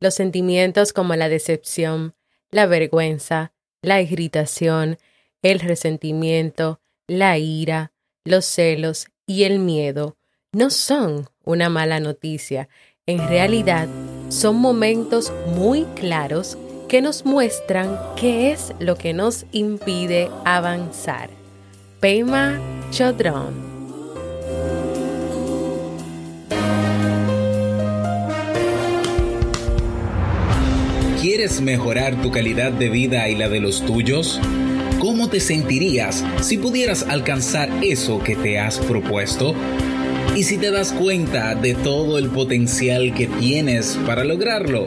Los sentimientos como la decepción, la vergüenza, la irritación, el resentimiento, la ira, los celos y el miedo no son una mala noticia. En realidad, son momentos muy claros que nos muestran qué es lo que nos impide avanzar. Pema Chodron ¿Quieres mejorar tu calidad de vida y la de los tuyos? ¿Cómo te sentirías si pudieras alcanzar eso que te has propuesto? ¿Y si te das cuenta de todo el potencial que tienes para lograrlo?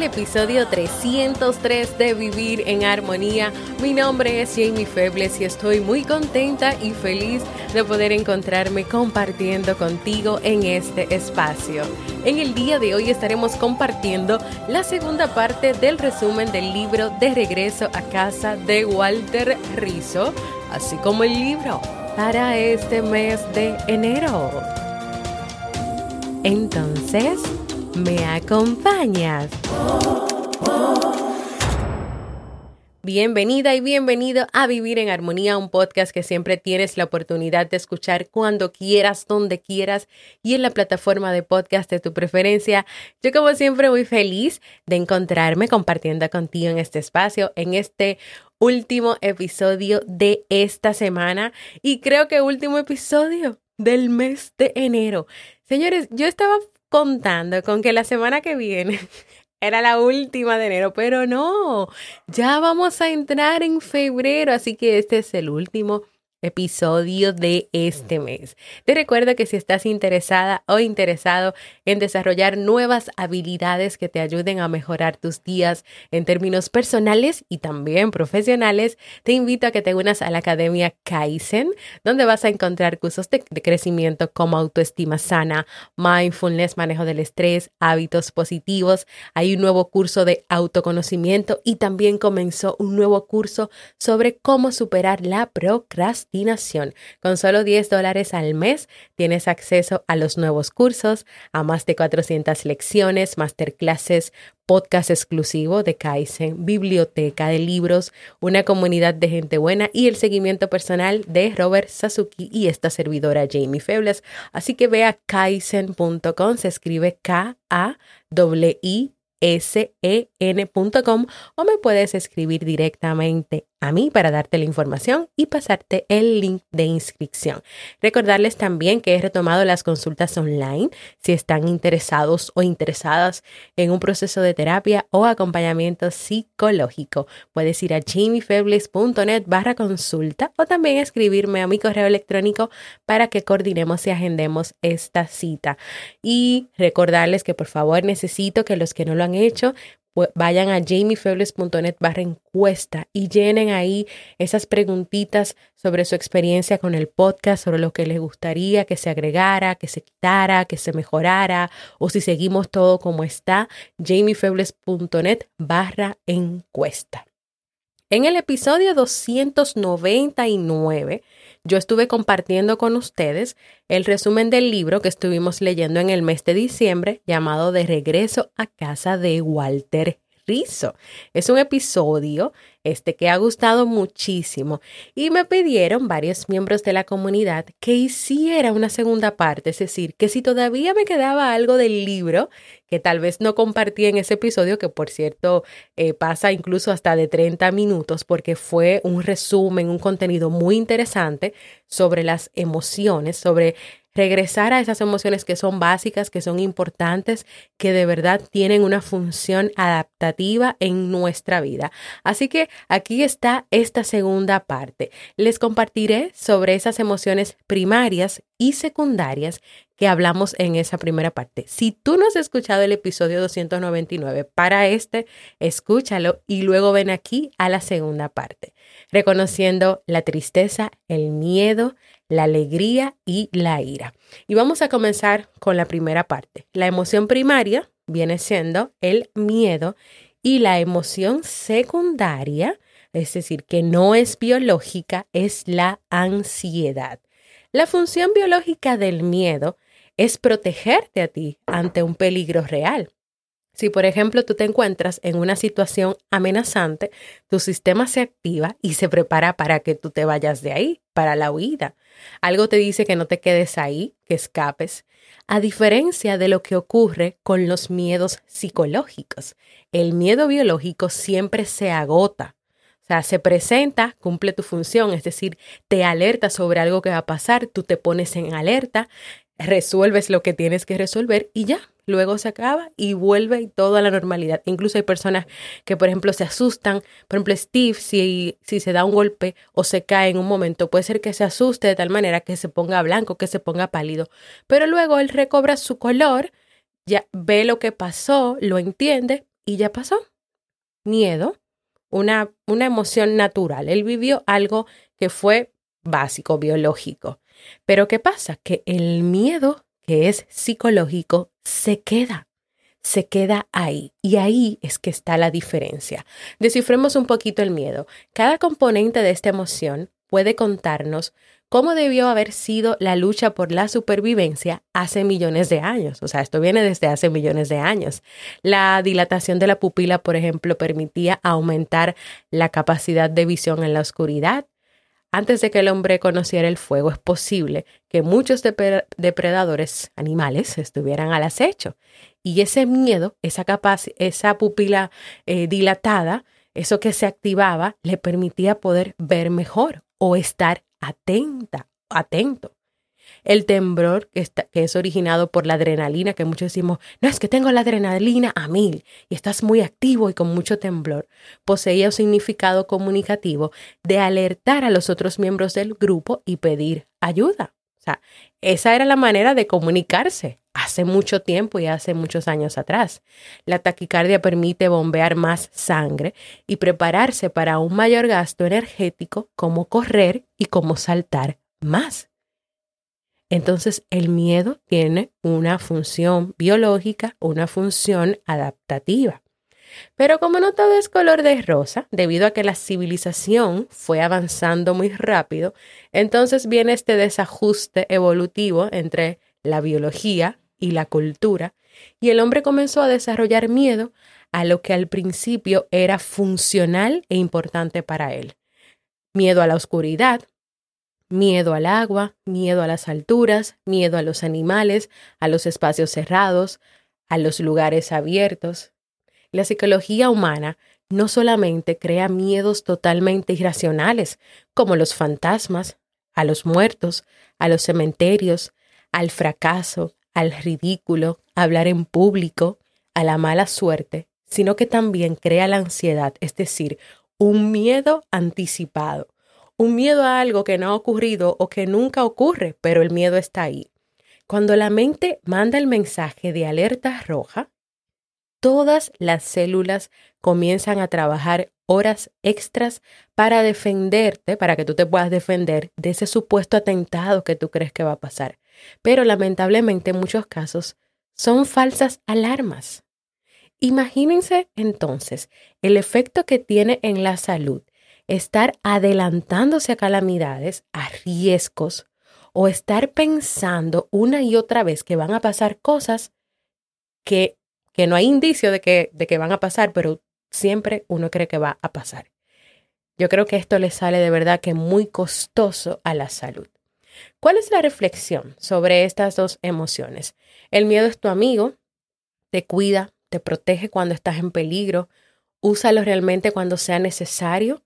al episodio 303 de Vivir en Armonía. Mi nombre es Jamie Febles y estoy muy contenta y feliz de poder encontrarme compartiendo contigo en este espacio. En el día de hoy estaremos compartiendo la segunda parte del resumen del libro De Regreso a Casa de Walter Rizzo, así como el libro para este mes de enero. Entonces, ¿Me acompañas? Bienvenida y bienvenido a Vivir en Armonía, un podcast que siempre tienes la oportunidad de escuchar cuando quieras, donde quieras y en la plataforma de podcast de tu preferencia. Yo como siempre muy feliz de encontrarme compartiendo contigo en este espacio, en este último episodio de esta semana y creo que último episodio del mes de enero. Señores, yo estaba contando con que la semana que viene era la última de enero, pero no, ya vamos a entrar en febrero, así que este es el último episodio de este mes. Te recuerdo que si estás interesada o interesado en desarrollar nuevas habilidades que te ayuden a mejorar tus días en términos personales y también profesionales, te invito a que te unas a la Academia Kaizen, donde vas a encontrar cursos de, crecimiento como autoestima sana, mindfulness, manejo del estrés, hábitos positivos. Hay un nuevo curso de autoconocimiento y también comenzó un nuevo curso sobre cómo superar la procrastinación con solo 10 dólares al mes tienes acceso a los nuevos cursos, a más de 400 lecciones, masterclasses, podcast exclusivo de Kaizen, biblioteca de libros, una comunidad de gente buena y el seguimiento personal de Robert Sasuki y esta servidora Jamie Febles. Así que ve a kaizen.com, se escribe K-A-I sen.com o me puedes escribir directamente a mí para darte la información y pasarte el link de inscripción. Recordarles también que he retomado las consultas online si están interesados o interesadas en un proceso de terapia o acompañamiento psicológico. Puedes ir a jamiefebles.net barra consulta o también escribirme a mi correo electrónico para que coordinemos y agendemos esta cita. Y recordarles que por favor necesito que los que no lo han hecho vayan a jamiefebles.net barra encuesta y llenen ahí esas preguntitas sobre su experiencia con el podcast, sobre lo que les gustaría que se agregara, que se quitara, que se mejorara o si seguimos todo como está, jamiefebles.net barra encuesta. En el episodio 299 yo estuve compartiendo con ustedes el resumen del libro que estuvimos leyendo en el mes de diciembre llamado De regreso a casa de Walter Es un episodio este que ha gustado muchísimo. Y me pidieron varios miembros de la comunidad que hiciera una segunda parte, es decir, que si todavía me quedaba algo del libro que tal vez no compartí en ese episodio, que por cierto eh, pasa incluso hasta de 30 minutos, porque fue un resumen, un contenido muy interesante sobre las emociones, sobre regresar a esas emociones que son básicas, que son importantes, que de verdad tienen una función adaptativa en nuestra vida. Así que aquí está esta segunda parte. Les compartiré sobre esas emociones primarias y secundarias que hablamos en esa primera parte. Si tú no has escuchado el episodio 299 para este, escúchalo y luego ven aquí a la segunda parte, reconociendo la tristeza, el miedo, la alegría y la ira. Y vamos a comenzar con la primera parte. La emoción primaria viene siendo el miedo y la emoción secundaria, es decir, que no es biológica, es la ansiedad. La función biológica del miedo es protegerte a ti ante un peligro real. Si, por ejemplo, tú te encuentras en una situación amenazante, tu sistema se activa y se prepara para que tú te vayas de ahí, para la huida. Algo te dice que no te quedes ahí, que escapes, a diferencia de lo que ocurre con los miedos psicológicos. El miedo biológico siempre se agota. O sea, se presenta, cumple tu función, es decir, te alerta sobre algo que va a pasar, tú te pones en alerta, resuelves lo que tienes que resolver y ya, luego se acaba y vuelve todo a la normalidad. Incluso hay personas que, por ejemplo, se asustan. Por ejemplo, Steve, si, si se da un golpe o se cae en un momento, puede ser que se asuste de tal manera que se ponga blanco, que se ponga pálido. Pero luego él recobra su color, ya ve lo que pasó, lo entiende y ya pasó. Miedo, una, una emoción natural. Él vivió algo que fue básico, biológico. Pero ¿qué pasa? Que el miedo que es psicológico se queda, se queda ahí. Y ahí es que está la diferencia. Descifremos un poquito el miedo. Cada componente de esta emoción puede contarnos cómo debió haber sido la lucha por la supervivencia hace millones de años. O sea, esto viene desde hace millones de años. La dilatación de la pupila, por ejemplo, permitía aumentar la capacidad de visión en la oscuridad antes de que el hombre conociera el fuego, es posible que muchos depredadores animales estuvieran al acecho. Y ese miedo, esa, esa pupila eh, dilatada, eso que se activaba, le permitía poder ver mejor o estar atenta, atento el temblor que, que es originado por la adrenalina, que muchos decimos, no es que tengo la adrenalina a mil y estás muy activo y con mucho temblor, poseía un significado comunicativo de alertar a los otros miembros del grupo y pedir ayuda. O sea, esa era la manera de comunicarse hace mucho tiempo y hace muchos años atrás. La taquicardia permite bombear más sangre y prepararse para un mayor gasto energético como correr y como saltar más. Entonces, el miedo tiene una función biológica, una función adaptativa. Pero como no todo es color de rosa, debido a que la civilización fue avanzando muy rápido, entonces viene este desajuste evolutivo entre la biología y la cultura, y el hombre comenzó a desarrollar miedo a lo que al principio era funcional e importante para él. Miedo a la oscuridad, Miedo al agua, miedo a las alturas, miedo a los animales, a los espacios cerrados, a los lugares abiertos. La psicología humana no solamente crea miedos totalmente irracionales, como los fantasmas, a los muertos, a los cementerios, al fracaso, al ridículo, a hablar en público, a la mala suerte, sino que también crea la ansiedad, es decir, un miedo anticipado, un miedo a algo que no ha ocurrido o que nunca ocurre, pero el miedo está ahí. Cuando la mente manda el mensaje de alerta roja, todas las células comienzan a trabajar horas extras para defenderte, para que tú te puedas defender de ese supuesto atentado que tú crees que va a pasar. Pero lamentablemente en muchos casos son falsas alarmas. Imagínense entonces el efecto que tiene en la salud estar adelantándose a calamidades, a riesgos, o estar pensando una y otra vez que van a pasar cosas que, que no hay indicio de que, de que van a pasar, pero siempre uno cree que va a pasar. Yo creo que esto le sale de verdad que muy costoso a la salud. ¿Cuál es la reflexión sobre estas dos emociones? El miedo es tu amigo, te cuida, te protege cuando estás en peligro, úsalo realmente cuando sea necesario.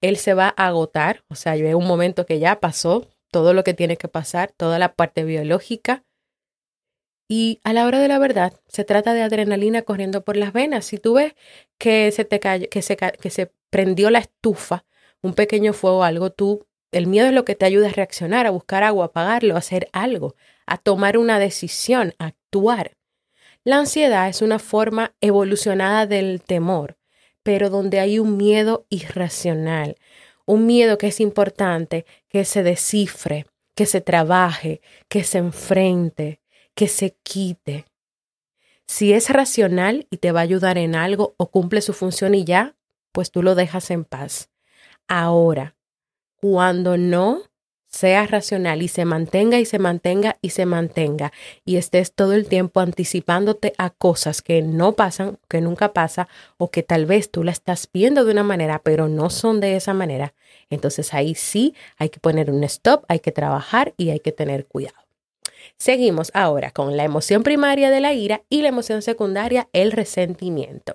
Él se va a agotar, o sea, llega un momento que ya pasó todo lo que tiene que pasar, toda la parte biológica. Y a la hora de la verdad, se trata de adrenalina corriendo por las venas. Si tú ves que se te prendió la estufa, un pequeño fuego, algo, tú, el miedo es lo que te ayuda a reaccionar, a buscar agua, a apagarlo, a hacer algo, a tomar una decisión, a actuar. La ansiedad es una forma evolucionada del temor, pero donde hay un miedo irracional, un miedo que es importante que se descifre, que se trabaje, que se enfrente, que se quite. Si es racional y te va a ayudar en algo o cumple su función y ya, pues tú lo dejas en paz. Ahora, cuando no sea racional y se mantenga y se mantenga y se mantenga y estés todo el tiempo anticipándote a cosas que no pasan, que nunca pasa o que tal vez tú la estás viendo de una manera pero no son de esa manera, entonces ahí sí hay que poner un stop, hay que trabajar y hay que tener cuidado. Seguimos ahora con la emoción primaria de la ira y la emoción secundaria, el resentimiento.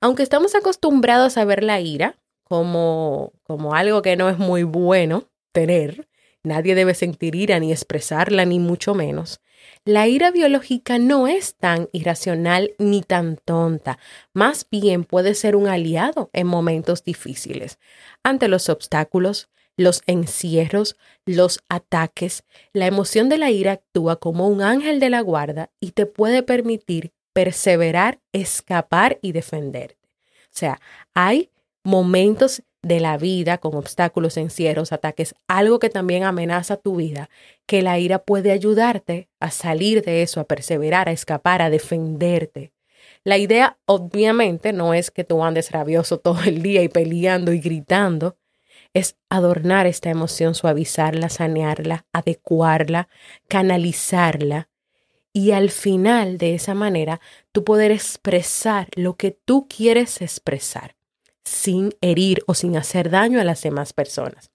Aunque estamos acostumbrados a ver la ira como, como algo que no es muy bueno tener, nadie debe sentir ira ni expresarla, ni mucho menos. La ira biológica no es tan irracional ni tan tonta, más bien puede ser un aliado en momentos difíciles. Ante los obstáculos, los encierros, los ataques, la emoción de la ira actúa como un ángel de la guarda y te puede permitir perseverar, escapar y defenderte. O sea, hay momentos de la vida con obstáculos, encierros, ataques, algo que también amenaza tu vida, que la ira puede ayudarte a salir de eso, a perseverar, a escapar, a defenderte. La idea obviamente no es que tú andes rabioso todo el día y peleando y gritando, es adornar esta emoción, suavizarla, sanearla, adecuarla, canalizarla. Y al final, de esa manera, tú poder expresar lo que tú quieres expresar sin herir o sin hacer daño a las demás personas.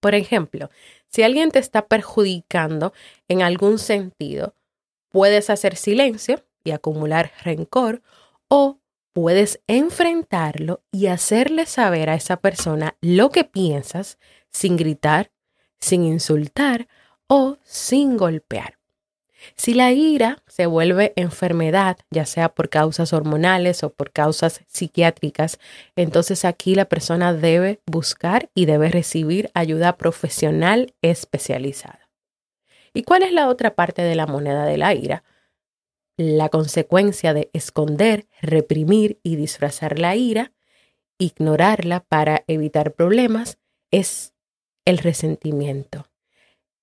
Por ejemplo, si alguien te está perjudicando en algún sentido, puedes hacer silencio y acumular rencor o puedes enfrentarlo y hacerle saber a esa persona lo que piensas sin gritar, sin insultar o sin golpear. Si la ira se vuelve enfermedad, ya sea por causas hormonales o por causas psiquiátricas, entonces aquí la persona debe buscar y debe recibir ayuda profesional especializada. ¿Y cuál es la otra parte de la moneda de la ira? La consecuencia de esconder, reprimir y disfrazar la ira, ignorarla para evitar problemas, es el resentimiento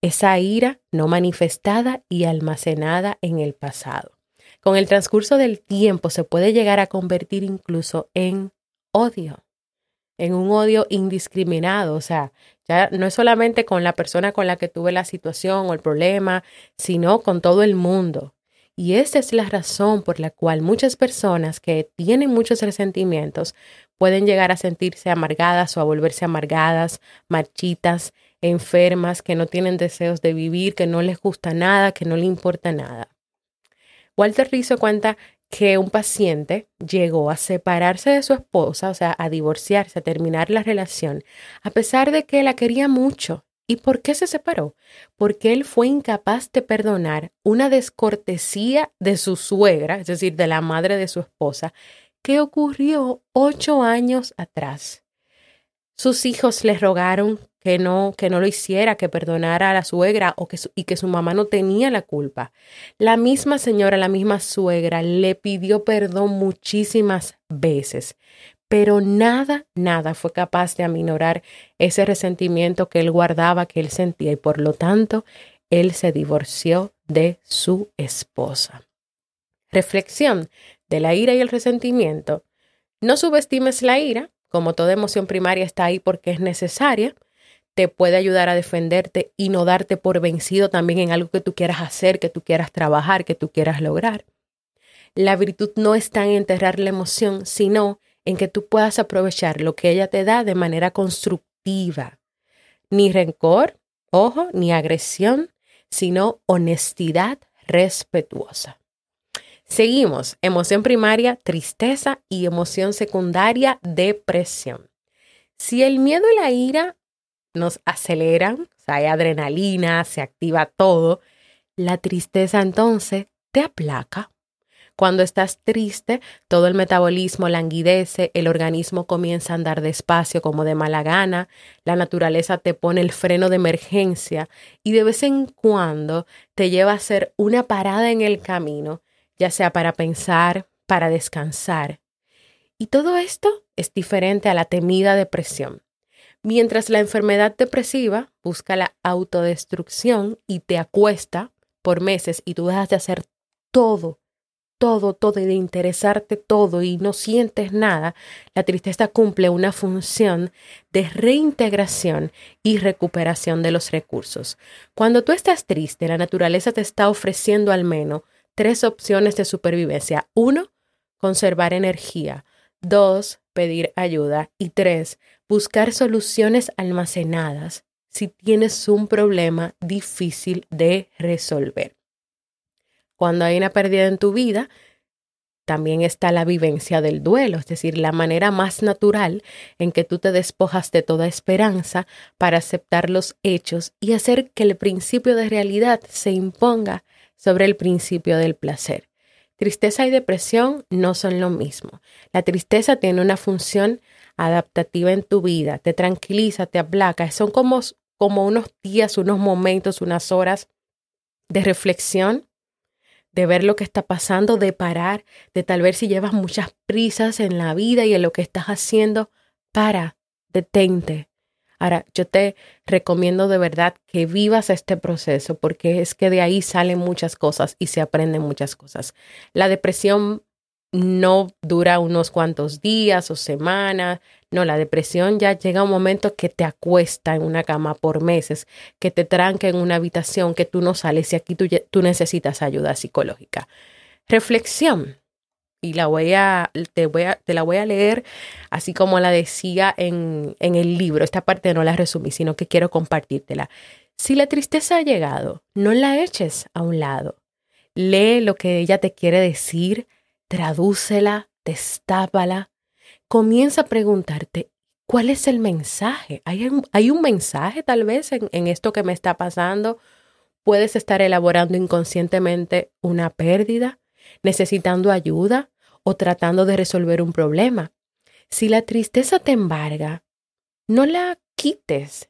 esa ira no manifestada y almacenada en el pasado. Con el transcurso del tiempo se puede llegar a convertir incluso en odio, en un odio indiscriminado, o sea, ya no es solamente con la persona con la que tuve la situación o el problema, sino con todo el mundo. Y esa es la razón por la cual muchas personas que tienen muchos resentimientos pueden llegar a sentirse amargadas o a volverse amargadas, marchitas, enfermas, que no tienen deseos de vivir, que no les gusta nada, que no le importa nada. Walter Rizzo cuenta que un paciente llegó a separarse de su esposa, o sea, a divorciarse, a terminar la relación, a pesar de que la quería mucho. ¿Y por qué se separó? Porque él fue incapaz de perdonar una descortesía de su suegra, es decir, de la madre de su esposa, que ocurrió ocho años atrás. Sus hijos le rogaron que no, que no lo hiciera, que perdonara a la suegra o que y que su mamá no tenía la culpa. La misma señora, la misma suegra, le pidió perdón muchísimas veces, pero nada, nada fue capaz de aminorar ese resentimiento que él guardaba, que él sentía, y por lo tanto, él se divorció de su esposa. Reflexión de la ira y el resentimiento. No subestimes la ira, como toda emoción primaria está ahí porque es necesaria, te puede ayudar a defenderte y no darte por vencido también en algo que tú quieras hacer, que tú quieras trabajar, que tú quieras lograr. La virtud no está en enterrar la emoción, sino en que tú puedas aprovechar lo que ella te da de manera constructiva. Ni rencor, ojo, ni agresión, sino honestidad respetuosa. Seguimos, emoción primaria, tristeza y emoción secundaria, depresión. Si el miedo y la ira nos aceleran, o hay adrenalina, se activa todo, la tristeza entonces te aplaca. Cuando estás triste, todo el metabolismo languidece, el organismo comienza a andar despacio como de mala gana, la naturaleza te pone el freno de emergencia y de vez en cuando te lleva a hacer una parada en el camino, ya sea para pensar, para descansar. Y todo esto es diferente a la temida depresión. Mientras la enfermedad depresiva busca la autodestrucción y te acuesta por meses y tú dejas de hacer todo todo, todo y de interesarte todo y no sientes nada, la tristeza cumple una función de reintegración y recuperación de los recursos. Cuando tú estás triste, la naturaleza te está ofreciendo al menos tres opciones de supervivencia. Uno, conservar energía. Dos, pedir ayuda. Y tres, buscar soluciones almacenadas si tienes un problema difícil de resolver. Cuando hay una pérdida en tu vida, también está la vivencia del duelo, es decir, la manera más natural en que tú te despojas de toda esperanza para aceptar los hechos y hacer que el principio de realidad se imponga sobre el principio del placer. Tristeza y depresión no son lo mismo. La tristeza tiene una función adaptativa en tu vida, te tranquiliza, te aplaca, son como, como unos días, unos momentos, unas horas de reflexión de ver lo que está pasando, de parar, de tal vez si llevas muchas prisas en la vida y en lo que estás haciendo, para, detente. Ahora, yo te recomiendo de verdad que vivas este proceso porque es que de ahí salen muchas cosas y se aprenden muchas cosas. La depresión no dura unos cuantos días o semanas. No, la depresión ya llega un momento que te acuesta en una cama por meses, que te tranca en una habitación, que tú no sales y aquí tú, tú necesitas ayuda psicológica. Reflexión. Y la voy a te, voy a, te la voy a leer así como la decía en, en el libro. Esta parte no la resumí, sino que quiero compartírtela. Si la tristeza ha llegado, no la eches a un lado. Lee lo que ella te quiere decir, tradúcela, destápala, comienza a preguntarte, ¿cuál es el mensaje? ¿Hay un, hay un mensaje tal vez en, en esto que me está pasando? Puedes estar elaborando inconscientemente una pérdida, necesitando ayuda o tratando de resolver un problema. Si la tristeza te embarga, no la quites,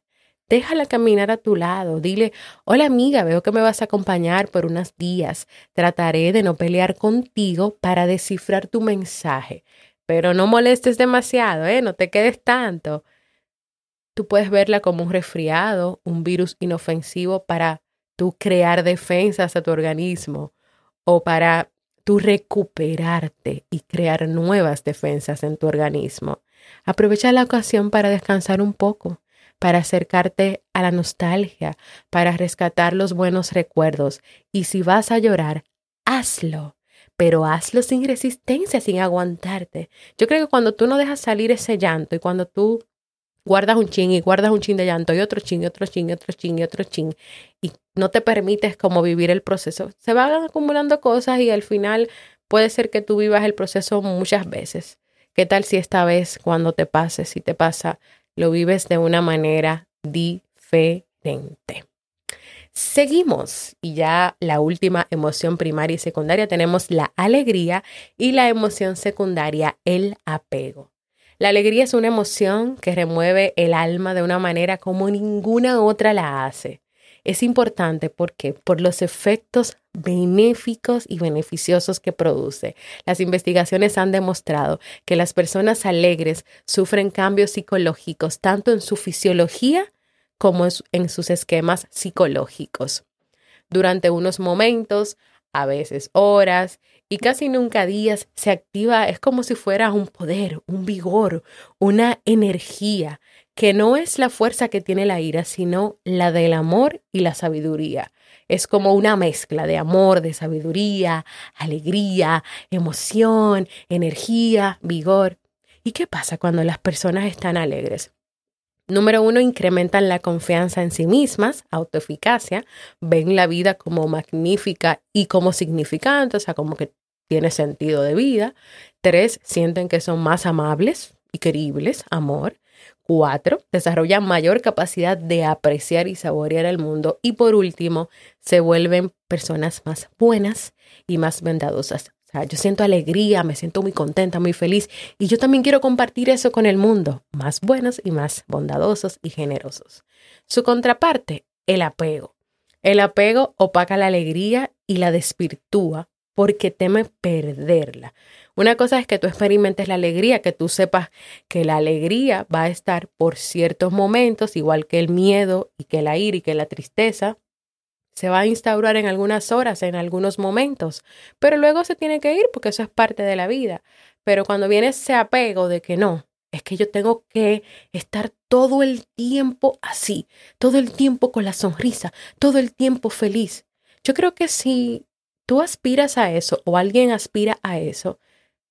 Déjala caminar a tu lado. Dile, hola amiga, veo que me vas a acompañar por unos días. Trataré de no pelear contigo para descifrar tu mensaje. Pero no molestes demasiado, ¿eh? No te quedes tanto. Tú puedes verla como un resfriado, un virus inofensivo para tú crear defensas a tu organismo o para tú recuperarte y crear nuevas defensas en tu organismo. Aprovecha la ocasión para descansar un poco para acercarte a la nostalgia, para rescatar los buenos recuerdos. Y si vas a llorar, hazlo, pero hazlo sin resistencia, sin aguantarte. Yo creo que cuando tú no dejas salir ese llanto y cuando tú guardas un chin y guardas un chin de llanto y otro chin y otro chin y otro chin y otro chin y no te permites como vivir el proceso, se van acumulando cosas y al final puede ser que tú vivas el proceso muchas veces. ¿Qué tal si esta vez cuando te pase, si te pasa, lo vives de una manera diferente. Seguimos y ya la última emoción primaria y secundaria tenemos la alegría y la emoción secundaria, el apego. La alegría es una emoción que remueve el alma de una manera como ninguna otra la hace. Es importante porque por los efectos benéficos y beneficiosos que produce. Las investigaciones han demostrado que las personas alegres sufren cambios psicológicos tanto en su fisiología como en sus esquemas psicológicos. Durante unos momentos, a veces horas y casi nunca días, se activa, es como si fuera un poder, un vigor, una energía que no es la fuerza que tiene la ira, sino la del amor y la sabiduría. Es como una mezcla de amor, de sabiduría, alegría, emoción, energía, vigor. ¿Y qué pasa cuando las personas están alegres? Número uno, incrementan la confianza en sí mismas, autoeficacia, ven la vida como magnífica y como significante, o sea, como que tiene sentido de vida. Tres, sienten que son más amables y queribles, amor. Cuatro, desarrollan mayor capacidad de apreciar y saborear el mundo. Y por último, se vuelven personas más buenas y más yo siento alegría, me siento muy contenta, muy feliz y yo también quiero compartir eso con el mundo, más buenos y más bondadosos y generosos. Su contraparte, el apego. El apego opaca la alegría y la desvirtúa porque teme perderla. Una cosa es que tú experimentes la alegría, que tú sepas que la alegría va a estar por ciertos momentos, igual que el miedo y que la ira y que la tristeza, se va a instaurar en algunas horas, en algunos momentos, pero luego se tiene que ir porque eso es parte de la vida. Pero cuando viene ese apego de que no, es que yo tengo que estar todo el tiempo así, todo el tiempo con la sonrisa, todo el tiempo feliz. Yo creo que si tú aspiras a eso o alguien aspira a eso,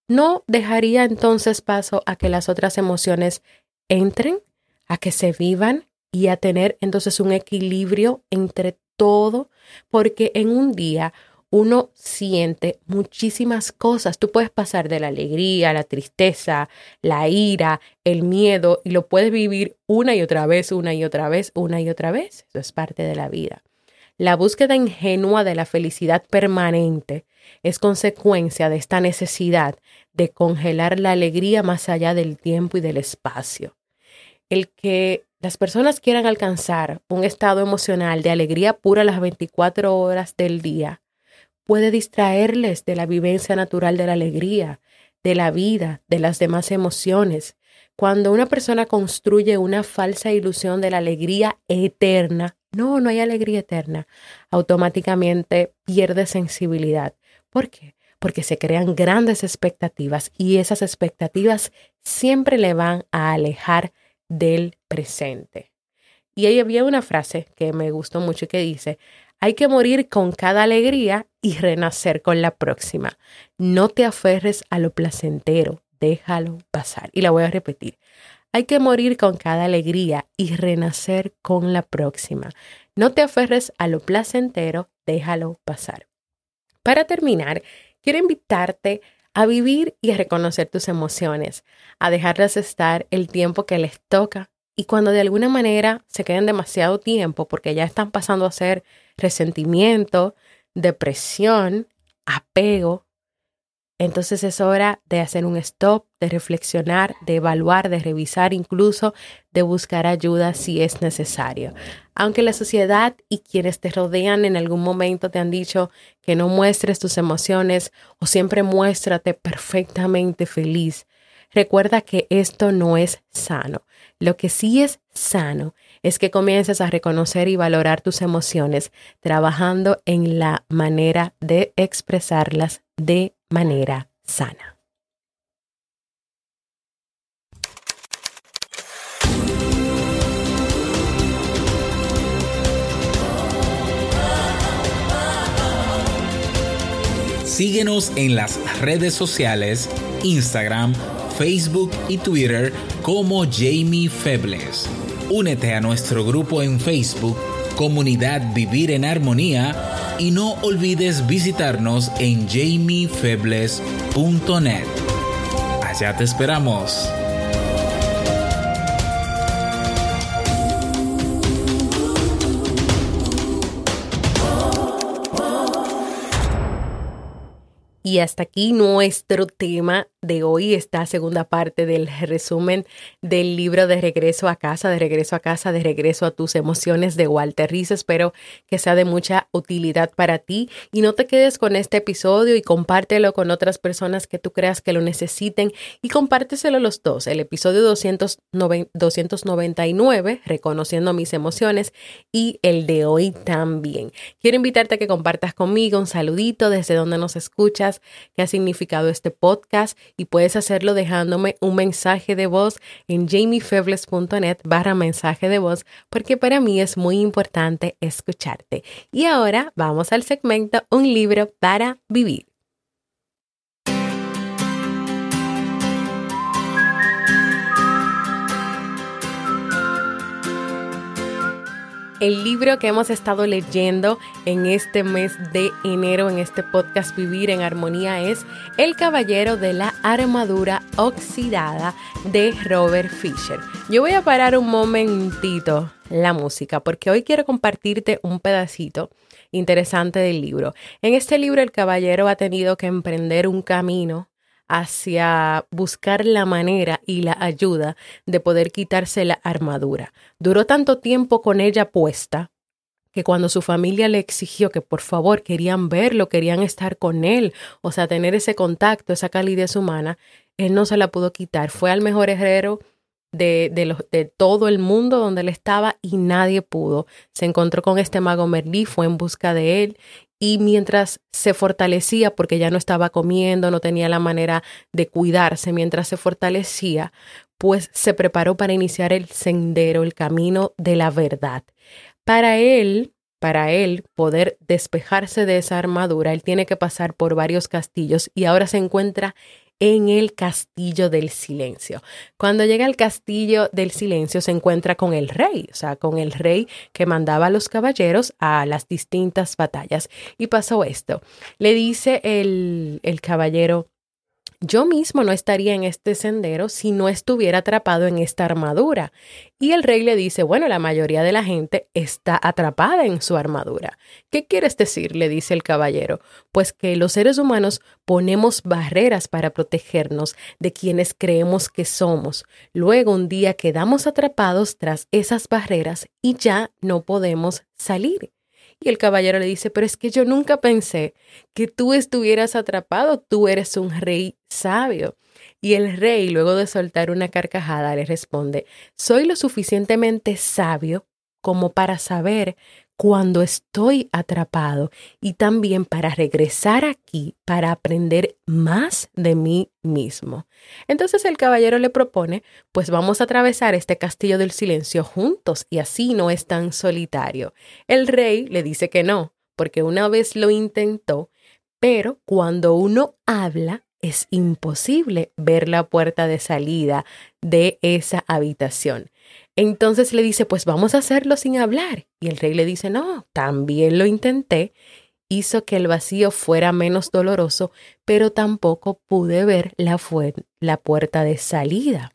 no dejaría entonces paso a que las otras emociones entren, a que se vivan y a tener entonces un equilibrio entre todo, porque en un día uno siente muchísimas cosas. Tú puedes pasar de la alegría, la tristeza, la ira, el miedo y lo puedes vivir una y otra vez, una y otra vez, una y otra vez. Eso es parte de la vida. La búsqueda ingenua de la felicidad permanente es consecuencia de esta necesidad de congelar la alegría más allá del tiempo y del espacio. El que las personas quieran alcanzar un estado emocional de alegría pura las 24 horas del día, puede distraerles de la vivencia natural de la alegría, de la vida, de las demás emociones. Cuando una persona construye una falsa ilusión de la alegría eterna, no, no hay alegría eterna, automáticamente pierde sensibilidad. ¿Por qué? Porque se crean grandes expectativas y esas expectativas siempre le van a alejar del presente. Y ahí había una frase que me gustó mucho que dice, hay que morir con cada alegría y renacer con la próxima. No te aferres a lo placentero, déjalo pasar. Y la voy a repetir. Hay que morir con cada alegría y renacer con la próxima. No te aferres a lo placentero, déjalo pasar. Para terminar, quiero invitarte a vivir y a reconocer tus emociones, a dejarlas estar el tiempo que les toca. Y cuando de alguna manera se queden demasiado tiempo porque ya están pasando a ser resentimiento, depresión, apego, entonces es hora de hacer un stop, de reflexionar, de evaluar, de revisar, incluso de buscar ayuda si es necesario. Aunque la sociedad y quienes te rodean en algún momento te han dicho que no muestres tus emociones o siempre muéstrate perfectamente feliz, recuerda que esto no es sano. Lo que sí es sano es que comiences a reconocer y valorar tus emociones, trabajando en la manera de expresarlas de manera sana. Síguenos en las redes sociales, Instagram, Facebook y Twitter como Jamie Febles. Únete a nuestro grupo en Facebook, Comunidad Vivir en Armonía y no olvides visitarnos en jamiefebles.net. Allá te esperamos. Y hasta aquí nuestro tema de hoy, esta segunda parte del resumen del libro de Regreso a casa, de regreso a casa, de regreso a tus emociones de Walter Rizzo. Espero que sea de mucha utilidad para ti y no te quedes con este episodio y compártelo con otras personas que tú creas que lo necesiten y compárteselo los dos. El episodio 299, Reconociendo mis emociones, y el de hoy también. Quiero invitarte a que compartas conmigo un saludito desde donde nos escuchas, qué ha significado este podcast y puedes hacerlo dejándome un mensaje de voz en jamiefebles.net barra mensaje de voz porque para mí es muy importante escucharte. Y ahora vamos al segmento Un libro para vivir. El libro que hemos estado leyendo en este mes de enero en este podcast Vivir en Armonía es El Caballero de la Armadura Oxidada de Robert Fisher. Yo voy a parar un momentito la música porque hoy quiero compartirte un pedacito interesante del libro. En este libro el caballero ha tenido que emprender un camino hacia buscar la manera y la ayuda de poder quitarse la armadura. Duró tanto tiempo con ella puesta que cuando su familia le exigió que por favor querían verlo, querían estar con él, o sea, tener ese contacto, esa calidez humana, él no se la pudo quitar. Fue al mejor herrero de, de, de todo el mundo donde él estaba y nadie pudo. Se encontró con este mago Merlí, fue en busca de él y mientras se fortalecía, porque ya no estaba comiendo, no tenía la manera de cuidarse, mientras se fortalecía, pues se preparó para iniciar el sendero, el camino de la verdad. Para él, para él poder despejarse de esa armadura, él tiene que pasar por varios castillos y ahora se encuentra en el castillo del silencio. Cuando llega al castillo del silencio se encuentra con el rey, o sea, con el rey que mandaba a los caballeros a las distintas batallas. Y pasó esto. Le dice el, el caballero, yo mismo no estaría en este sendero si no estuviera atrapado en esta armadura. Y el rey le dice, bueno, la mayoría de la gente está atrapada en su armadura. ¿Qué quieres decir? le dice el caballero. Pues que los seres humanos ponemos barreras para protegernos de quienes creemos que somos. Luego un día quedamos atrapados tras esas barreras y ya no podemos salir. Y el caballero le dice, pero es que yo nunca pensé que tú estuvieras atrapado, tú eres un rey sabio. Y el rey, luego de soltar una carcajada, le responde, soy lo suficientemente sabio como para saber cuando estoy atrapado y también para regresar aquí para aprender más de mí mismo. Entonces el caballero le propone, pues vamos a atravesar este castillo del silencio juntos y así no es tan solitario. El rey le dice que no, porque una vez lo intentó, pero cuando uno habla, es imposible ver la puerta de salida de esa habitación. Entonces le dice, pues vamos a hacerlo sin hablar. Y el rey le dice, no, también lo intenté. Hizo que el vacío fuera menos doloroso, pero tampoco pude ver la, la puerta de salida.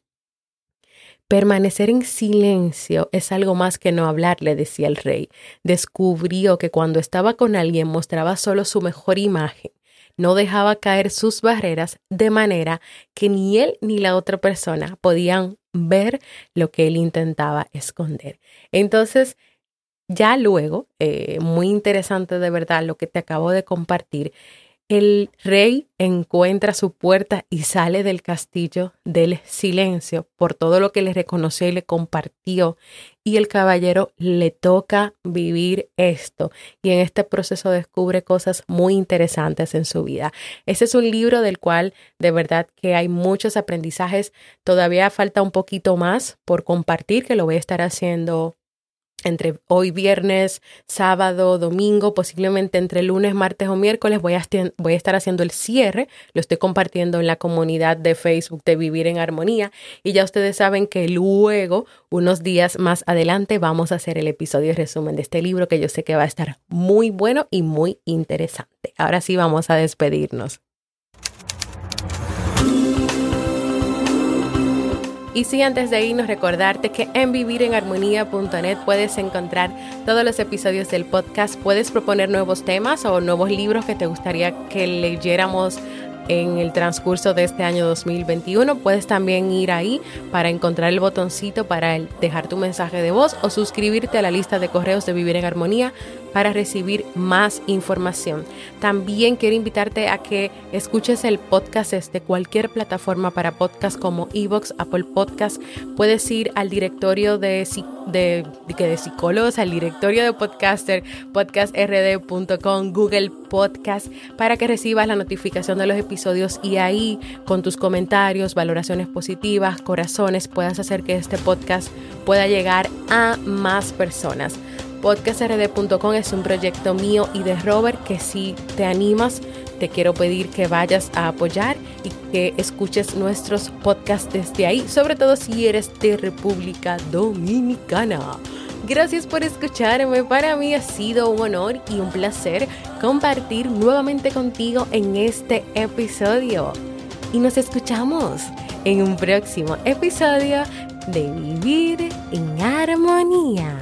Permanecer en silencio es algo más que no hablar, le decía el rey. Descubrió que cuando estaba con alguien mostraba solo su mejor imagen no dejaba caer sus barreras de manera que ni él ni la otra persona podían ver lo que él intentaba esconder. Entonces, ya luego, eh, muy interesante de verdad lo que te acabo de compartir, el rey encuentra su puerta y sale del castillo del silencio por todo lo que le reconoció y le compartió. Y el caballero le toca vivir esto y en este proceso descubre cosas muy interesantes en su vida. Ese es un libro del cual de verdad que hay muchos aprendizajes. Todavía falta un poquito más por compartir que lo voy a estar haciendo entre hoy viernes, sábado, domingo, posiblemente entre lunes, martes o miércoles voy a, estar haciendo el cierre. Lo estoy compartiendo en la comunidad de Facebook de Vivir en Armonía. Y ya ustedes saben que luego, unos días más adelante, vamos a hacer el episodio de resumen de este libro que yo sé que va a estar muy bueno y muy interesante. Ahora sí vamos a despedirnos. Y sí, antes de irnos, recordarte que en vivirenarmonía.net puedes encontrar todos los episodios del podcast, puedes proponer nuevos temas o nuevos libros que te gustaría que leyéramos en el transcurso de este año 2021. Puedes también ir ahí para encontrar el botoncito para dejar tu mensaje de voz o suscribirte a la lista de correos de Vivir en Armonía para recibir más información. También quiero invitarte a que escuches el podcast desde cualquier plataforma para podcast como Evox, Apple Podcast. Puedes ir al directorio de, de, de psicólogos, al directorio de podcaster, podcastrd.com, Google Podcast, para que recibas la notificación de los episodios y ahí con tus comentarios, valoraciones positivas, corazones, puedas hacer que este podcast pueda llegar a más personas podcastrd.com es un proyecto mío y de Robert que si te animas, te quiero pedir que vayas a apoyar y que escuches nuestros podcasts desde ahí, sobre todo si eres de República Dominicana. Gracias por escucharme. Para mí ha sido un honor y un placer compartir nuevamente contigo en este episodio. Y nos escuchamos en un próximo episodio de Vivir en Armonía.